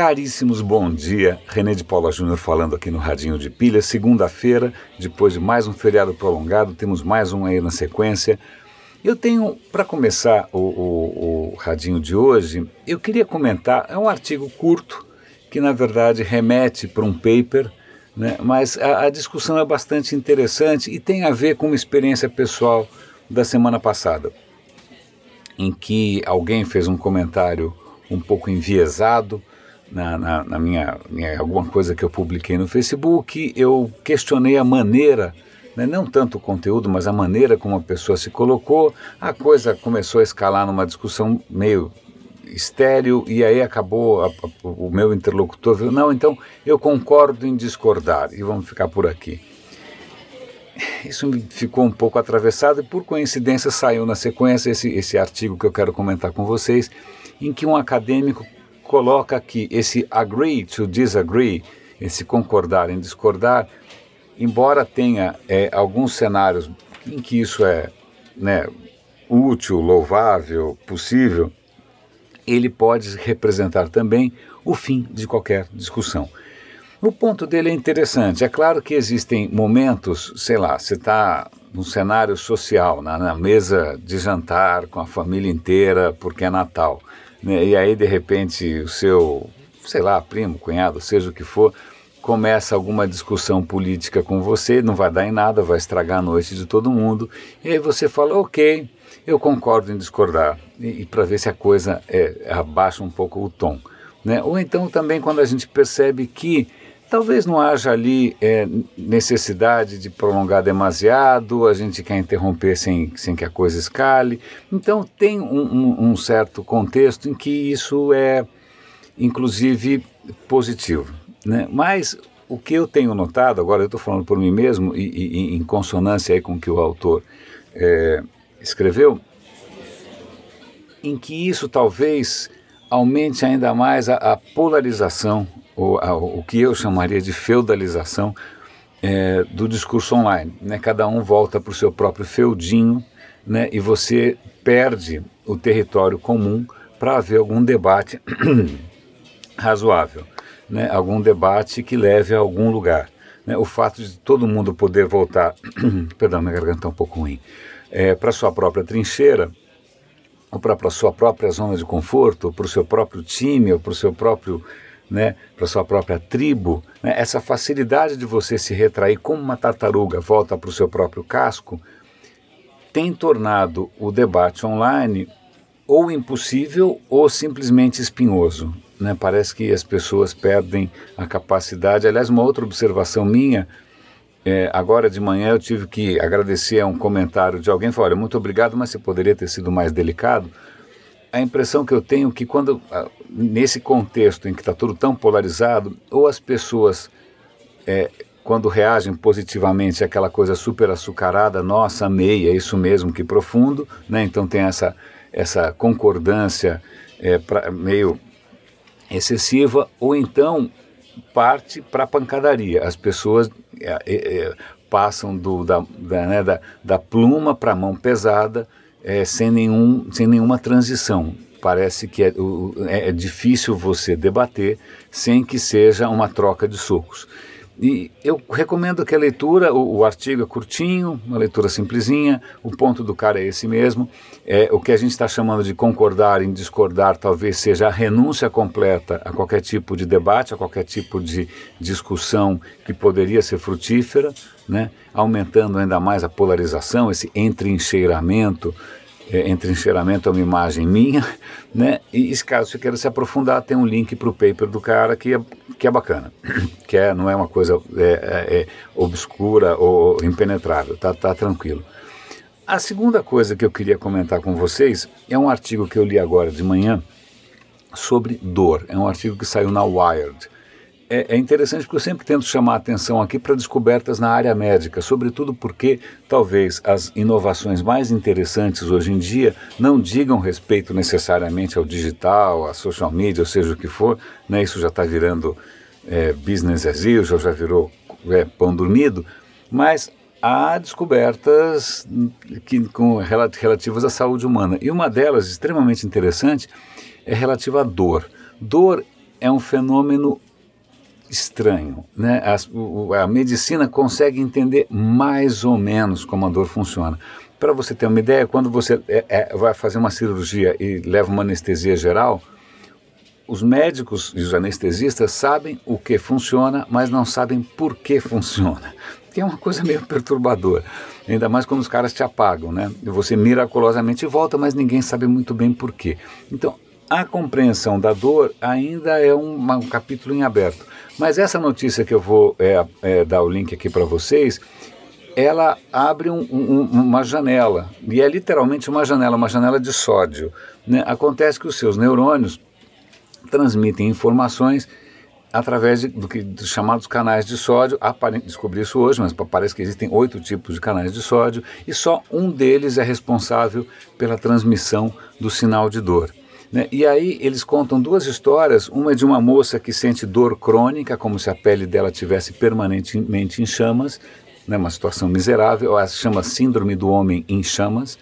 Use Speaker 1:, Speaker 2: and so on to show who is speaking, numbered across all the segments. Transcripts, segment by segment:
Speaker 1: Caríssimos, bom dia. René de Paula Júnior falando aqui no Radinho de Pilha. Segunda-feira, depois de mais um feriado prolongado, temos mais um aí na sequência. Eu tenho, para começar o, o, o Radinho de hoje, eu queria comentar, é um artigo curto, que na verdade remete para um paper, né, mas a, a discussão é bastante interessante e tem a ver com uma experiência pessoal da semana passada, em que alguém fez um comentário um pouco enviesado, na, na, na minha, minha, alguma coisa que eu publiquei no Facebook, eu questionei a maneira, né, não tanto o conteúdo, mas a maneira como a pessoa se colocou. A coisa começou a escalar numa discussão meio estéreo e aí acabou a, a, o meu interlocutor viu, não, então eu concordo em discordar e vamos ficar por aqui. Isso me ficou um pouco atravessado e por coincidência saiu na sequência esse, esse artigo que eu quero comentar com vocês, em que um acadêmico coloca que esse agree to disagree, esse concordar em discordar, embora tenha é, alguns cenários em que isso é né, útil, louvável, possível, ele pode representar também o fim de qualquer discussão. O ponto dele é interessante. É claro que existem momentos, sei lá, você está num cenário social, na, na, mesa de jantar com a família inteira, porque é Natal né? e aí de repente o seu, sei lá, primo, cunhado, seja o que for, começa alguma discussão política com você, não vai dar em nada, vai estragar a noite de todo mundo, e aí você fala, ok, eu concordo em discordar, e, e para ver se a coisa é, abaixa um pouco o tom. Né? Ou então também quando a gente percebe que Talvez não haja ali é, necessidade de prolongar demasiado, a gente quer interromper sem, sem que a coisa escale. Então, tem um, um, um certo contexto em que isso é, inclusive, positivo. Né? Mas o que eu tenho notado, agora eu estou falando por mim mesmo, e, e, em consonância aí com o que o autor é, escreveu, em que isso talvez aumente ainda mais a, a polarização o, a, o que eu chamaria de feudalização é, do discurso online. Né? Cada um volta para o seu próprio feudinho né? e você perde o território comum para haver algum debate razoável, né? algum debate que leve a algum lugar. Né? O fato de todo mundo poder voltar, perdão, minha garganta está um pouco ruim, é, para sua própria trincheira, ou para a sua própria zona de conforto, para o seu próprio time, ou para o seu próprio né, para sua própria tribo, né, essa facilidade de você se retrair como uma tartaruga volta para o seu próprio casco, tem tornado o debate online ou impossível ou simplesmente espinhoso. Né? Parece que as pessoas perdem a capacidade. Aliás, uma outra observação minha, é, agora de manhã eu tive que agradecer a um comentário de alguém, falou, olha, muito obrigado, mas você poderia ter sido mais delicado, a impressão que eu tenho é que quando ah, nesse contexto em que está tudo tão polarizado, ou as pessoas é, quando reagem positivamente àquela coisa super açucarada, nossa, amei, é isso mesmo, que profundo, né? Então tem essa essa concordância é, pra, meio excessiva, ou então parte para a pancadaria. As pessoas é, é, é, passam do, da, da, né, da, da pluma para a mão pesada, é, sem, nenhum, sem nenhuma transição. Parece que é, é, é difícil você debater sem que seja uma troca de socos. E eu recomendo que a leitura, o, o, artigo é curtinho, uma leitura simplesinha, o ponto do cara é esse mesmo. É, o que a gente está chamando de concordar em discordar talvez seja a renúncia completa a qualquer tipo de debate, a qualquer tipo de discussão que poderia ser frutífera, né? aumentando ainda mais a polarização, esse entrincheiramento é, entrincheiramento é uma imagem minha, né? E caso você queira se aprofundar, tem um link para o paper do cara que é, que é bacana, que é, não é uma coisa é, é, é, obscura ou impenetrável, tá, tá tranquilo. A segunda coisa que eu queria comentar com vocês é um artigo que eu li agora de manhã sobre dor. É um artigo que saiu na Wired é, é, interessante porque eu sempre tento chamar a atenção aqui para descobertas na área médica, sobretudo porque talvez as inovações mais interessantes hoje em dia não digam respeito necessariamente ao digital, à social media, ou seja o que for, né? isso já está virando é, business as usual, já virou é, pão dormido, mas há descobertas que, com, relativas à saúde humana. E uma delas, extremamente interessante, é relativa à dor. Dor é um fenômeno estranho. Né? a medicina consegue entender mais ou menos como a dor funciona. Para você ter uma ideia, quando você é, é, vai fazer uma cirurgia e leva uma anestesia geral, os médicos e os anestesistas sabem o que funciona, mas não sabem por que funciona. Que é uma coisa meio perturbadora. Ainda mais quando os caras te apagam, né? Você miraculosamente volta, mas ninguém sabe muito bem por quê. Então, a compreensão da dor ainda é um, um capítulo em aberto. Mas essa notícia que eu vou é, é, dar o link aqui para vocês, ela abre um, um, uma janela, e é literalmente uma janela, uma janela de sódio. Né? Acontece que os seus neurônios transmitem informações através de, do que, dos chamados canais de sódio. Aparente descobri isso hoje, mas parece que existem oito tipos de canais de sódio e só um deles é responsável pela transmissão do sinal de dor. Né? E aí eles contam duas histórias, uma é de uma moça que sente dor crônica, como se a pele dela tivesse permanentemente em chamas, né? uma situação miserável, ela chama Síndrome do Homem em Chamas,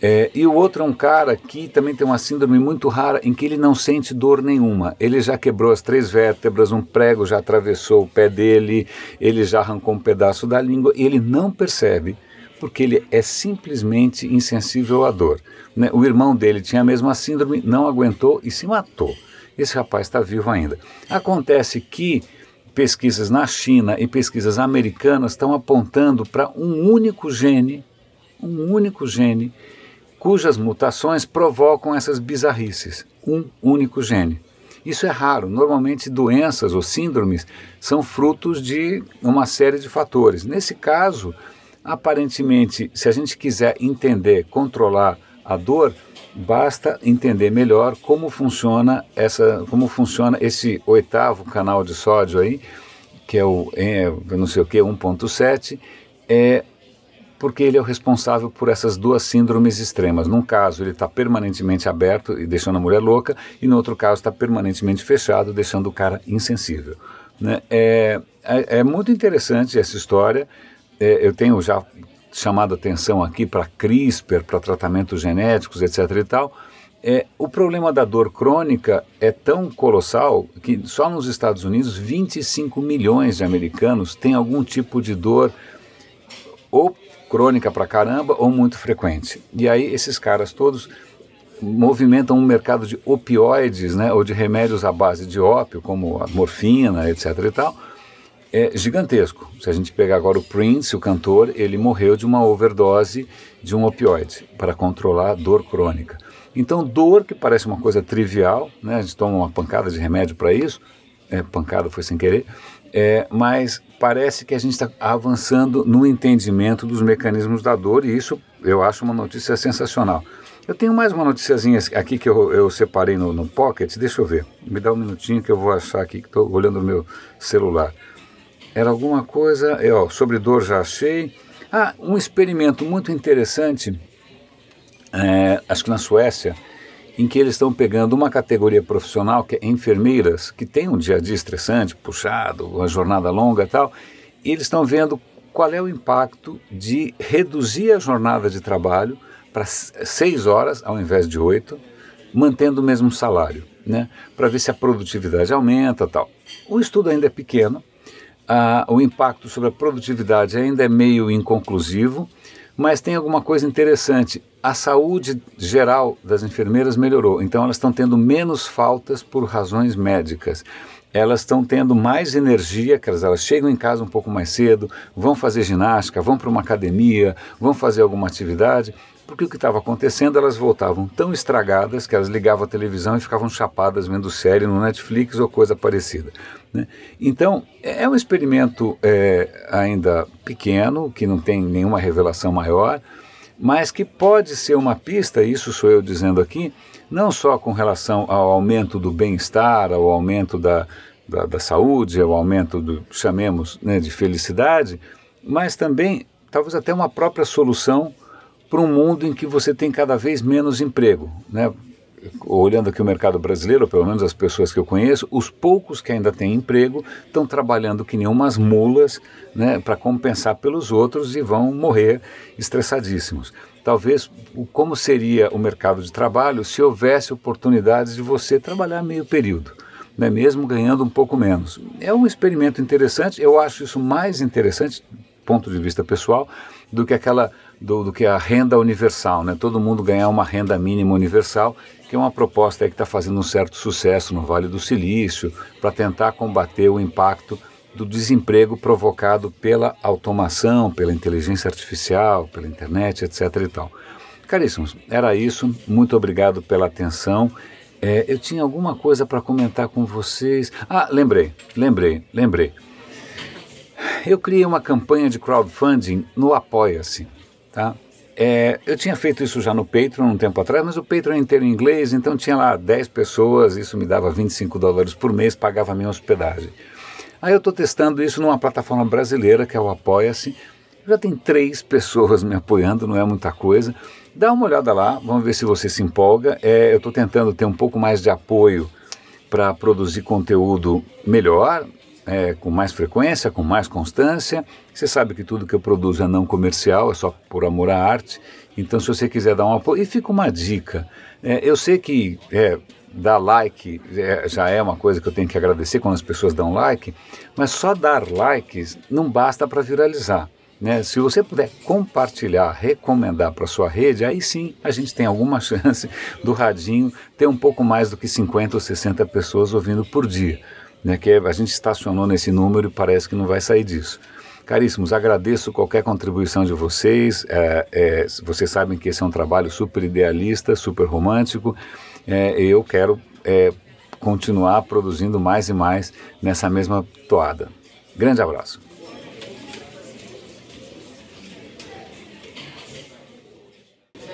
Speaker 1: é, e o outro é um cara que também tem uma síndrome muito rara em que ele não sente dor nenhuma. Ele já quebrou as três vértebras, um prego já atravessou o pé dele, ele já arrancou um pedaço da língua e ele não percebe porque ele é simplesmente insensível à dor. Né? O irmão dele tinha a mesma síndrome, não aguentou e se matou. Esse rapaz está vivo ainda. Acontece que pesquisas na China e pesquisas americanas estão apontando para um único gene, um único gene cujas mutações provocam essas bizarrices, um único gene. Isso é raro. Normalmente, doenças ou síndromes são frutos de uma série de fatores. Nesse caso, aparentemente, se a gente quiser entender, controlar a dor, basta entender melhor como funciona essa, como funciona esse oitavo canal de sódio aí, que é o é, não sei o que 1.7, é porque ele é o responsável por essas duas síndromes extremas. Num caso, ele está permanentemente aberto e deixando a mulher louca, e no outro caso, está permanentemente fechado, deixando o cara insensível. Né? É, é, é, muito interessante essa história. É, eu tenho já chamado atenção aqui para CRISPR, para tratamentos genéticos, etc. e tal. É, o problema da dor crônica é tão colossal que só nos Estados Unidos 25 milhões de americanos têm algum tipo de dor ou crônica pra caramba ou muito frequente. E aí esses caras todos movimentam um mercado de opioides, né, ou de remédios à base de ópio, como a morfina, etc e tal, é gigantesco. Se a gente pegar agora o Prince, o cantor, ele morreu de uma overdose de um opioide para controlar a dor crônica. Então, dor que parece uma coisa trivial, né, a gente toma uma pancada de remédio para isso, é, pancada foi sem querer, é, mas parece que a gente está avançando no entendimento dos mecanismos da dor e isso eu acho uma notícia sensacional. Eu tenho mais uma noticiazinha aqui que eu, eu separei no, no Pocket, deixa eu ver, me dá um minutinho que eu vou achar aqui, que estou olhando no meu celular. Era alguma coisa, ó, sobre dor já achei. Ah, um experimento muito interessante, é, acho que na Suécia, em que eles estão pegando uma categoria profissional, que é enfermeiras, que tem um dia a dia estressante, puxado, uma jornada longa e tal, e eles estão vendo qual é o impacto de reduzir a jornada de trabalho para seis horas ao invés de oito, mantendo o mesmo salário, né? para ver se a produtividade aumenta tal. O estudo ainda é pequeno, ah, o impacto sobre a produtividade ainda é meio inconclusivo, mas tem alguma coisa interessante. A saúde geral das enfermeiras melhorou, então elas estão tendo menos faltas por razões médicas. Elas estão tendo mais energia, elas chegam em casa um pouco mais cedo, vão fazer ginástica, vão para uma academia, vão fazer alguma atividade, porque o que estava acontecendo, elas voltavam tão estragadas que elas ligavam a televisão e ficavam chapadas vendo série no Netflix ou coisa parecida. Né? Então, é, é um experimento é, ainda pequeno, que não tem nenhuma revelação maior, mas que pode ser uma pista, isso sou eu dizendo aqui, não só com relação ao aumento do bem-estar, ao aumento da, da, da, saúde, ao aumento do, chamemos, né, de felicidade, mas também talvez até uma própria solução para um mundo em que você tem cada vez menos emprego. Né? Olhando aqui o mercado brasileiro, pelo menos as pessoas que eu conheço, os poucos que ainda têm emprego estão trabalhando que nem umas mulas né, para compensar pelos outros e vão morrer estressadíssimos. Talvez como seria o mercado de trabalho se houvesse oportunidades de você trabalhar meio período. né, mesmo ganhando um pouco menos. É um experimento interessante, eu acho isso mais interessante, ponto de vista pessoal, do que aquela do, do, que a renda universal, né? Todo mundo ganhar uma renda mínima universal, que é uma proposta que está fazendo um certo sucesso no Vale do Silício para tentar combater o impacto do desemprego provocado pela automação, pela inteligência artificial, pela internet, etc. E tal. Caríssimos, era isso. Muito obrigado pela atenção. É, eu tinha alguma coisa para comentar com vocês. Ah, lembrei, lembrei, lembrei. Eu criei uma campanha de crowdfunding no Apoia-se, tá? É, eu tinha feito isso já no Patreon um tempo atrás, mas o Patreon é inteiro em inglês, então tinha lá 10 pessoas, isso me dava 25 dólares por mês, pagava minha hospedagem. Aí eu estou testando isso numa plataforma brasileira, que é o Apoia-se. Já tem três pessoas me apoiando, não é muita coisa. Dá uma olhada lá, vamos ver se você se empolga. É, eu estou tentando ter um pouco mais de apoio para produzir conteúdo melhor, é, com mais frequência, com mais constância. Você sabe que tudo que eu produzo é não comercial, é só por amor à arte. Então, se você quiser dar um apoio, e fica uma dica. É, eu sei que é, dar like é, já é uma coisa que eu tenho que agradecer quando as pessoas dão like, mas só dar likes não basta para viralizar. Né? Se você puder compartilhar, recomendar para sua rede, aí sim a gente tem alguma chance do radinho ter um pouco mais do que 50 ou 60 pessoas ouvindo por dia. Né? Que a gente estacionou nesse número e parece que não vai sair disso. Caríssimos, agradeço qualquer contribuição de vocês. É, é, vocês sabem que esse é um trabalho super idealista, super romântico. É, eu quero é, continuar produzindo mais e mais nessa mesma toada. Grande abraço.